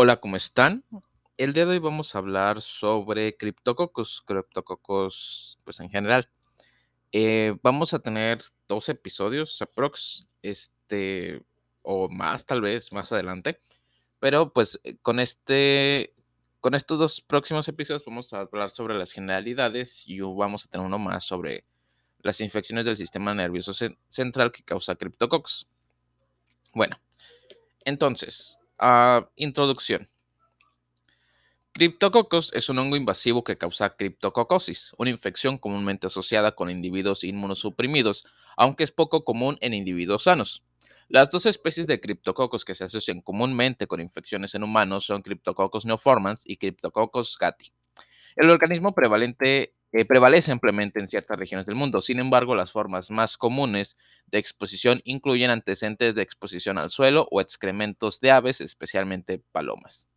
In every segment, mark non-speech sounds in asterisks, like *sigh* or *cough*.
Hola, ¿cómo están? El día de hoy vamos a hablar sobre criptococos, criptococos, pues en general. Eh, vamos a tener dos episodios aprox, este, o más tal vez más adelante, pero pues eh, con este, con estos dos próximos episodios vamos a hablar sobre las generalidades y vamos a tener uno más sobre las infecciones del sistema nervioso central que causa criptococos. Bueno, entonces, introducción. Criptococos es un hongo invasivo que causa criptococosis, una infección comúnmente asociada con individuos inmunosuprimidos, aunque es poco común en individuos sanos. Las dos especies de criptococos que se asocian comúnmente con infecciones en humanos son Cryptococcus neoformans y Cryptococcus gatti. El organismo prevalente eh, prevalece ampliamente en ciertas regiones del mundo. Sin embargo, las formas más comunes de exposición incluyen antecedentes de exposición al suelo o excrementos de aves, especialmente palomas.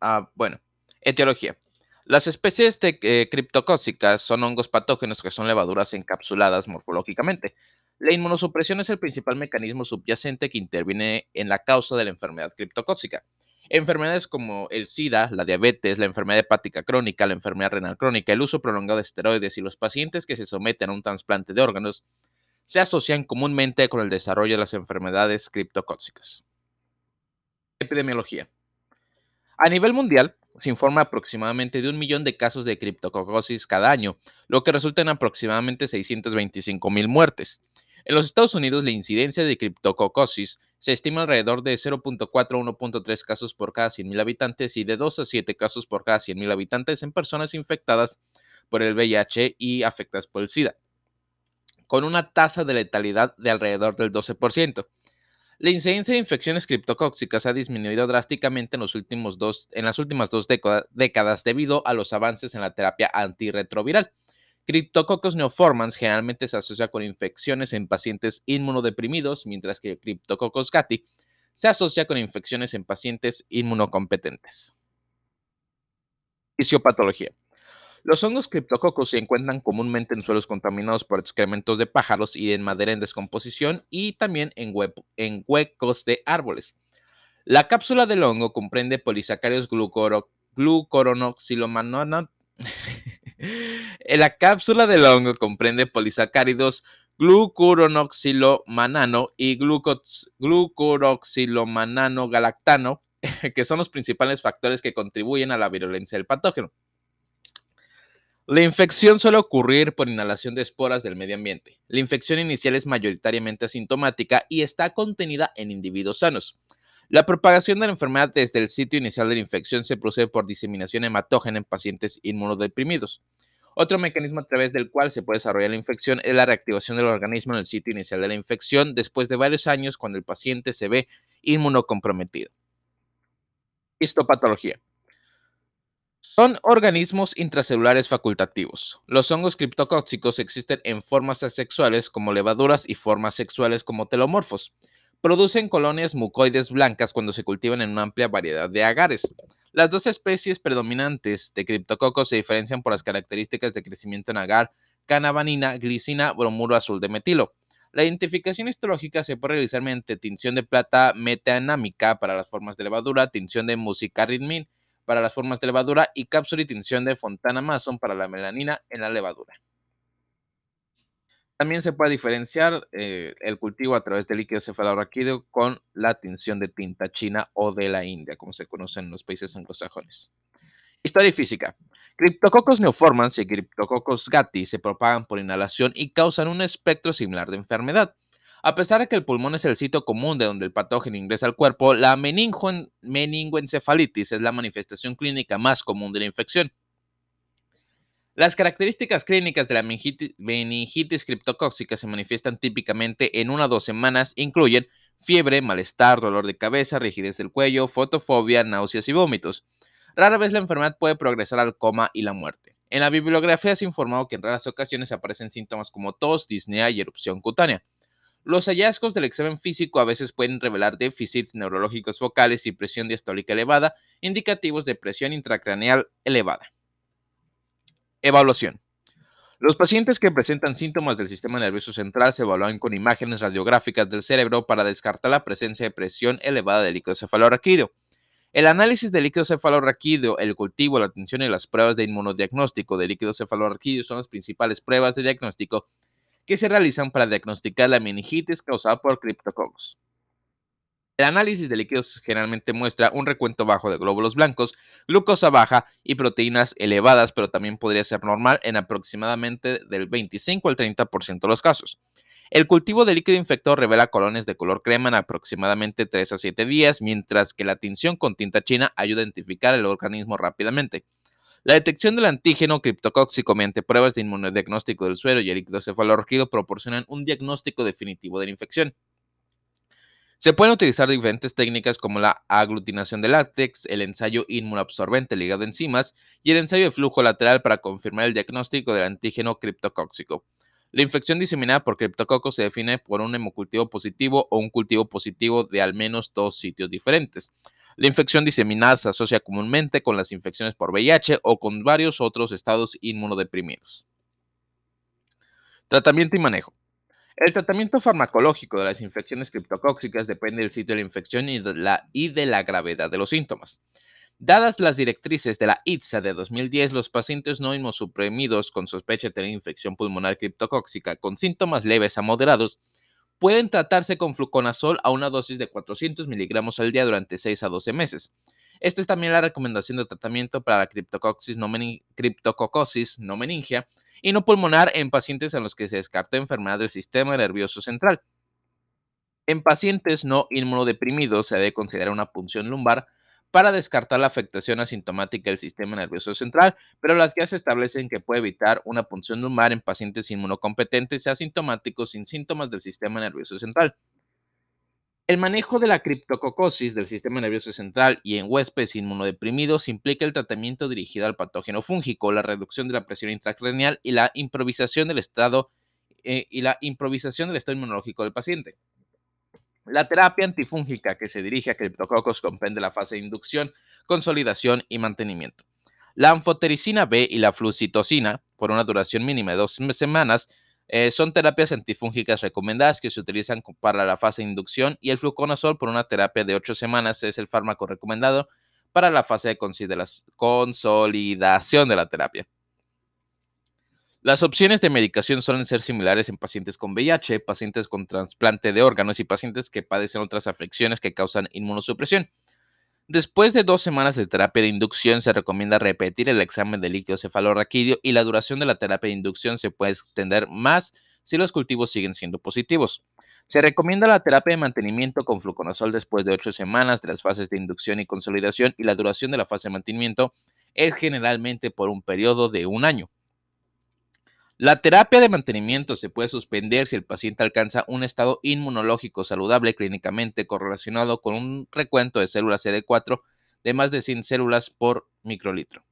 Ah, bueno, etiología. Las especies de eh, criptocócicas son hongos patógenos que son levaduras encapsuladas morfológicamente. La inmunosupresión es el principal mecanismo subyacente que interviene en la causa de la enfermedad criptocócica. Enfermedades como el SIDA, la diabetes, la enfermedad hepática crónica, la enfermedad renal crónica, el uso prolongado de esteroides y los pacientes que se someten a un trasplante de órganos se asocian comúnmente con el desarrollo de las enfermedades criptocócicas. Epidemiología. A nivel mundial, se informa aproximadamente de un millón de casos de criptococosis cada año, lo que resulta en aproximadamente 625 mil muertes. En los Estados Unidos, la incidencia de criptococosis se estima alrededor de 0.4 a 1.3 casos por cada 100.000 habitantes y de 2 a 7 casos por cada 100.000 habitantes en personas infectadas por el VIH y afectadas por el SIDA, con una tasa de letalidad de alrededor del 12%. La incidencia de infecciones criptocóxicas ha disminuido drásticamente en, los últimos dos, en las últimas dos décadas debido a los avances en la terapia antirretroviral. Cryptococcus neoformans generalmente se asocia con infecciones en pacientes inmunodeprimidos, mientras que Cryptococcus gatti se asocia con infecciones en pacientes inmunocompetentes. Fisiopatología. Los hongos criptococos se encuentran comúnmente en suelos contaminados por excrementos de pájaros y en madera en descomposición y también en, huecos de árboles. La cápsula del hongo comprende polisacáridos glucoronoxilomanano la cápsula del hongo comprende polisacáridos glucuronoxilomanano y glucuroxilomanano galactano, *laughs* que son los principales factores que contribuyen a la virulencia del patógeno. La infección suele ocurrir por inhalación de esporas del medio ambiente. La infección inicial es mayoritariamente asintomática y está contenida en individuos sanos. La propagación de la enfermedad desde el sitio inicial de la infección se procede por diseminación hematógena en pacientes inmunodeprimidos. Otro mecanismo a través del cual se puede desarrollar la infección es la reactivación del organismo en el sitio inicial de la infección después de varios años cuando el paciente se ve inmunocomprometido. Histopatología. Son organismos intracelulares facultativos. Los hongos criptocóxicos existen en formas asexuales como levaduras y formas sexuales como telomorfos. Producen colonias mucoides blancas cuando se cultivan en una amplia variedad de agares. Las dos especies predominantes de criptococos se diferencian por las características de crecimiento en agar, canabanina, glicina, bromuro azul de metilo. La identificación histológica se puede realizar mediante tinción de plata metanámica para las formas de levadura, tinción de musicarrimín para las formas de levadura y cápsula y tinción de fontana mason para la melanina en la levadura. También se puede diferenciar eh, el cultivo a través del líquido cefalorraquídeo con la tinción de tinta china o de la India, como se conoce en los países anglosajones. Historia física. Cryptococcus neoformans y Cryptococcus gatti se propagan por inhalación y causan un espectro similar de enfermedad. A pesar de que el pulmón es el sitio común de donde el patógeno ingresa al cuerpo, la meningoencefalitis es la manifestación clínica más común de la infección. Las características clínicas de la meningitis, criptocóxica se manifiestan típicamente en una o dos semanas, incluyen fiebre, malestar, dolor de cabeza, rigidez del cuello, fotofobia, náuseas y vómitos. Rara vez la enfermedad puede progresar al coma y la muerte. En la bibliografía se ha informado que en raras ocasiones aparecen síntomas como tos, disnea y erupción cutánea. Los hallazgos del examen físico a veces pueden revelar déficits neurológicos focales y presión diastólica elevada, indicativos de presión intracraneal elevada. Evaluación. Los pacientes que presentan síntomas del sistema nervioso central se evalúan con imágenes radiográficas del cerebro para descartar la presencia de presión elevada de líquido cefalorraquídeo. El análisis de líquido cefalorraquídeo, el cultivo, la atención y las pruebas de inmunodiagnóstico de líquido cefalorraquídeo son las principales pruebas de diagnóstico que se realizan para diagnosticar la meningitis causada por criptococos. El análisis de líquidos generalmente muestra un recuento bajo de glóbulos blancos, glucosa baja y proteínas elevadas, pero también podría ser normal en aproximadamente del 25 al 30% de los casos. El cultivo de líquido infectado revela colones de color crema en aproximadamente 3 a 7 días, mientras que la tinción con tinta china ayuda a identificar el organismo rápidamente. La detección del antígeno criptocóxico mediante pruebas de inmunodiagnóstico del suero y el líquido cefalorraquídeo proporcionan un diagnóstico definitivo de la infección. Se pueden utilizar diferentes técnicas como la aglutinación de látex, el ensayo inmunoabsorbente ligado a enzimas y el ensayo de flujo lateral para confirmar el diagnóstico del antígeno criptocóxico. La infección diseminada por criptococos se define por un hemocultivo positivo o un cultivo positivo de al menos dos sitios diferentes. La infección diseminada se asocia comúnmente con las infecciones por VIH o con varios otros estados inmunodeprimidos. Tratamiento y manejo. El tratamiento farmacológico de las infecciones criptocóxicas depende del sitio de la infección y de la, gravedad de los síntomas. Dadas las directrices de la ITSA de 2010, los pacientes no inmunosuprimidos con sospecha de tener infección pulmonar criptocóxica con síntomas leves a moderados pueden tratarse con fluconazol a una dosis de 400 miligramos al día durante 6 a 12 meses. Esta es también la recomendación de tratamiento para la criptococosis no meningia y no pulmonar en pacientes en los que se descartó enfermedad del sistema nervioso central. En pacientes no inmunodeprimidos se debe considerar una punción lumbar para descartar la afectación asintomática del sistema nervioso central, pero las guías establecen que puede evitar una punción lumbar en pacientes inmunocompetentes y asintomáticos sin síntomas del sistema nervioso central. El manejo de la criptococosis del sistema nervioso central y en huéspedes inmunodeprimidos implica el tratamiento dirigido al patógeno fúngico, la reducción de la presión intracranial y la improvisación del estado eh, y la improvisación del estado inmunológico del paciente. La terapia antifúngica que se dirige a criptococos comprende la fase de inducción, consolidación y mantenimiento. La anfotericina B y la flucitocina, por una duración mínima de dos semanas, eh, son terapias antifúngicas recomendadas que se utilizan para la fase de inducción y el fluconazol por una terapia de 8 semanas es el fármaco recomendado para la fase de consolidación de la terapia. Las opciones de medicación suelen ser similares en pacientes con VIH, pacientes con trasplante de órganos y pacientes que padecen otras afecciones que causan inmunosupresión. Después de dos semanas de terapia de inducción, se recomienda repetir el examen de líquido cefalorraquídeo y la duración de la terapia de inducción se puede extender más si los cultivos siguen siendo positivos. Se recomienda la terapia de mantenimiento con fluconazol después de ocho semanas de las fases de inducción y consolidación y la duración de la fase de mantenimiento es generalmente por un periodo de un año. La terapia de mantenimiento se puede suspender si el paciente alcanza un estado inmunológico saludable clínicamente correlacionado con un recuento de células CD4 de más de 100 células por microlitro.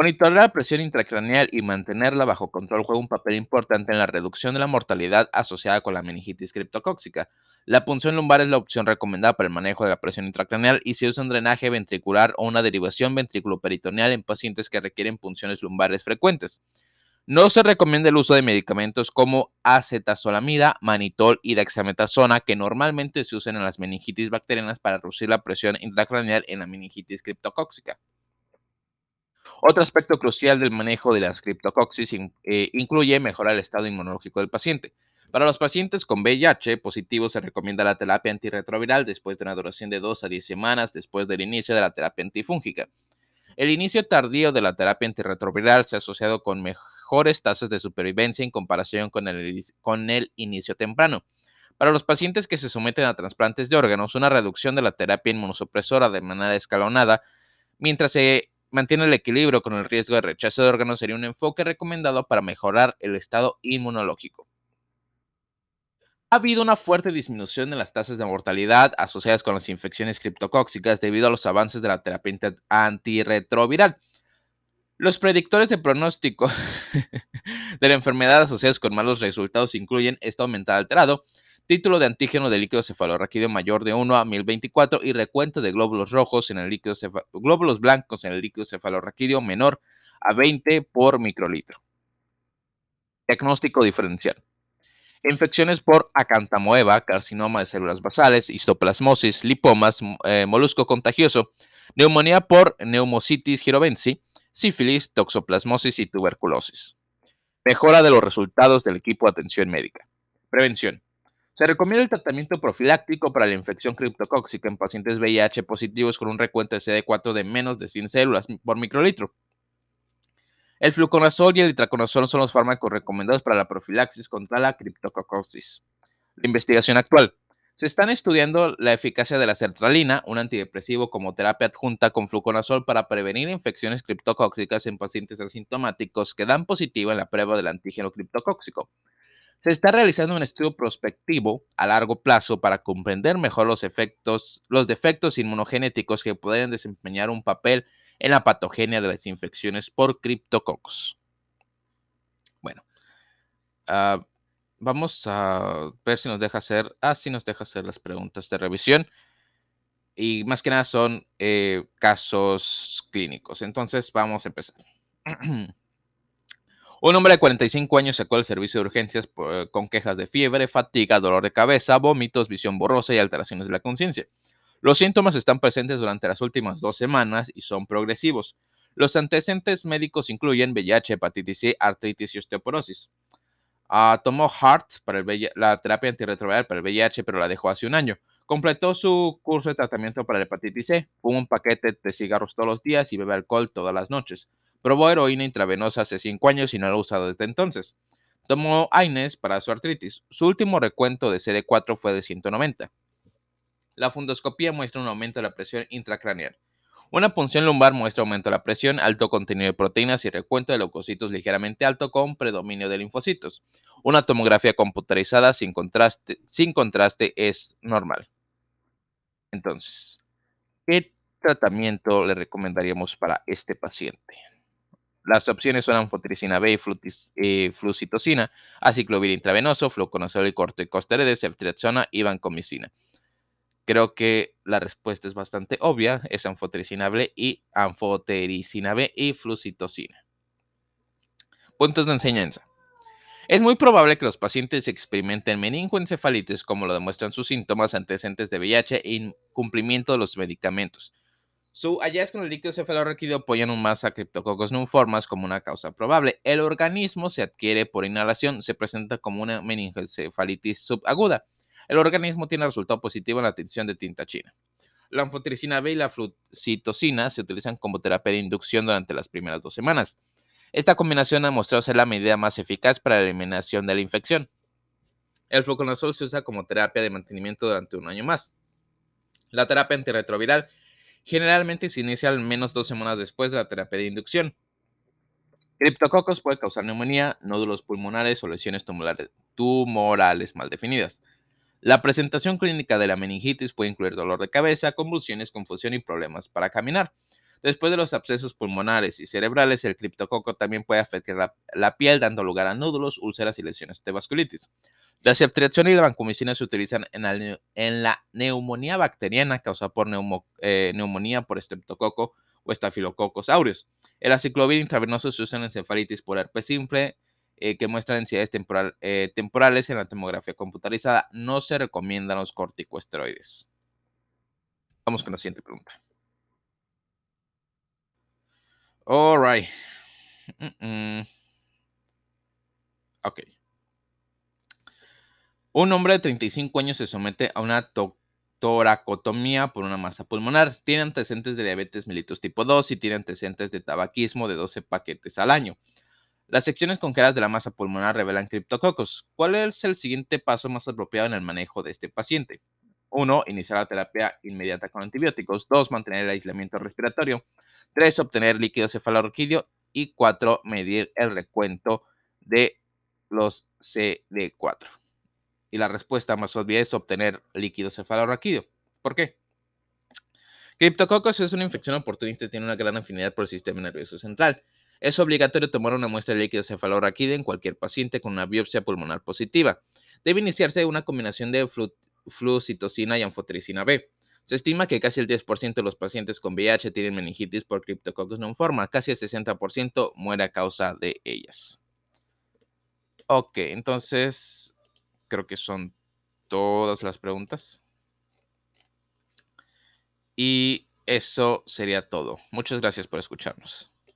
Monitorear la presión intracraneal y mantenerla bajo control juega un papel importante en la reducción de la mortalidad asociada con la meningitis criptocóxica. La punción lumbar es la opción recomendada para el manejo de la presión intracraneal y se usa un drenaje ventricular o una derivación ventriculoperitoneal en pacientes que requieren punciones lumbares frecuentes. No se recomienda el uso de medicamentos como acetazolamida, manitol y dexametasona, que normalmente se usan en las meningitis bacterianas para reducir la presión intracraneal en la meningitis criptocóxica. Otro aspecto crucial del manejo de las criptocoxis eh, incluye mejorar el estado inmunológico del paciente. Para los pacientes con VIH positivo se recomienda la terapia antirretroviral después de una duración de 2 a 10 semanas después del inicio de la terapia antifúngica. El inicio tardío de la terapia antirretroviral se ha asociado con mejor mejores tasas de supervivencia en comparación con el, con el inicio temprano. Para los pacientes que se someten a trasplantes de órganos, una reducción de la terapia inmunosupresora de manera escalonada, mientras se mantiene el equilibrio con el riesgo de rechazo de órganos, sería un enfoque recomendado para mejorar el estado inmunológico. Ha habido una fuerte disminución en las tasas de mortalidad asociadas con las infecciones criptocóxicas debido a los avances de la terapia antirretroviral. Los predictores de pronóstico *laughs* de la enfermedad asociados con malos resultados incluyen estado aumentado alterado, título de antígeno de líquido cefalorraquídeo mayor de 1 a 1024 y recuento de glóbulos rojos en el líquido glóbulos blancos en el líquido cefalorraquídeo menor a 20 por microlitro. Diagnóstico diferencial. Infecciones por acantamoeba, carcinoma de células basales, histoplasmosis, lipomas, eh, molusco contagioso, neumonía por neumocitis girovensi, sífilis, toxoplasmosis y tuberculosis. Mejora de los resultados del equipo de atención médica. Prevención. Se recomienda el tratamiento profiláctico para la infección criptocóxica en pacientes VIH positivos con un recuento de CD4 de menos de 100 células por microlitro. El fluconazol y el itraconazol son los fármacos recomendados para la profilaxis contra la criptococosis. La investigación actual. Se están estudiando la eficacia de la sertralina, un antidepresivo como terapia adjunta con fluconazol para prevenir infecciones criptocóxicas en pacientes asintomáticos que dan positivo en la prueba del antígeno criptocóxico. Se está realizando un estudio prospectivo a largo plazo para comprender mejor los efectos, los defectos inmunogenéticos que podrían desempeñar un papel en la patogenia de las infecciones por criptococos. Bueno, uh, vamos a ver si nos deja hacer, nos deja hacer las preguntas de revisión. Y más que nada son eh, casos clínicos. Entonces vamos a empezar. *clears throat* Un hombre de 45 años sacó al servicio de urgencias con quejas de fiebre, fatiga, dolor de cabeza, vómitos, visión borrosa y alteraciones de la conciencia. Los síntomas están presentes durante las últimas dos semanas y son progresivos. Los antecedentes médicos incluyen VIH, hepatitis C, artritis y osteoporosis. Ah, tomó HART para la terapia antirretroviral para el VIH, pero la dejó hace un año. Completó su curso de tratamiento para la hepatitis C, fuma un paquete de cigarros todos los días y bebe alcohol todas las noches. Probó heroína intravenosa hace cinco años y no lo ha usado desde entonces. Tomó AINES para su artritis. Su último recuento de CD4 fue de 190. La fundoscopía muestra un aumento de la presión intracraneal. Una punción lumbar muestra aumento de la presión, alto contenido de proteínas y recuento de leucocitos ligeramente alto con predominio de linfocitos. Una tomografía computarizada sin contraste, es normal. Entonces, ¿qué tratamiento le recomendaríamos para este paciente? Las opciones son anfotericina B y flucitocina, aciclovir intravenoso, fluconazol y corticosteroides, ceftriaxona y vancomicina. Creo que la respuesta es bastante obvia, es anfotericina B y anfotericina B y flucitocina. Puntos de enseñanza. Es muy probable que los pacientes experimenten meningoencefalitis como lo demuestran sus síntomas antecedentes de VIH e incumplimiento de los medicamentos. Su hallazgo en el líquido cefalorraquídeo apoyan un masa criptococos formas como una causa probable. El organismo se adquiere por inhalación, se presenta como una meningoencefalitis subaguda. El organismo tiene resultado positivo en la atención de tinta china. La anfotericina B y la flucitocina se utilizan como terapia de inducción durante las primeras dos semanas. Esta combinación ha demostrado ser la medida más eficaz para la eliminación de la infección. El fluconazol se usa como terapia de mantenimiento durante un año más. La terapia antirretroviral generalmente se inicia al menos dos semanas después de la terapia de inducción. Criptococos puede causar neumonía, nódulos pulmonares o lesiones tumorales mal definidas. La presentación clínica de la meningitis puede incluir dolor de cabeza, convulsiones, confusión y problemas para caminar. Después de los abscesos pulmonares y cerebrales, el criptococo también puede afectar la, piel, dando lugar a nódulos, úlceras y lesiones de vasculitis. La ceftriaxona y la vancomicina se utilizan en la, neumonía bacteriana causada por eh, neumonía por estreptococo o estafilococos aureus. El aciclovir intravenoso se usa en encefalitis por herpes simple, eh, que muestran densidades eh, temporales en la tomografía computarizada. No se recomiendan los corticosteroides. Vamos con la siguiente pregunta. All right. Ok. Un hombre de 35 años se somete a una toracotomía por una masa pulmonar. Tiene antecedentes de diabetes mellitus tipo 2 y tiene antecedentes de tabaquismo de 12 paquetes al año. Las secciones congeladas de la masa pulmonar revelan criptococos. ¿Cuál es el siguiente paso más apropiado en el manejo de este paciente? 1. Iniciar la terapia inmediata con antibióticos. 2. Mantener el aislamiento respiratorio. 3. Obtener líquido cefalorraquídeo. Y 4. Medir el recuento de los CD4. Y la respuesta más obvia es obtener líquido cefalorraquídeo. ¿Por qué? Criptococos es una infección oportunista y tiene una gran afinidad por el sistema nervioso central. Es obligatorio tomar una muestra de líquido cefalorraquídeo en cualquier paciente con una biopsia pulmonar positiva. Debe iniciarse una combinación de flucitocina y anfotericina B. Se estima que casi el 10% de los pacientes con VIH tienen meningitis por Cryptococcus forma. Casi el 60% muere a causa de ellas. Ok, entonces creo que son todas las preguntas. Y eso sería todo. Muchas gracias por escucharnos.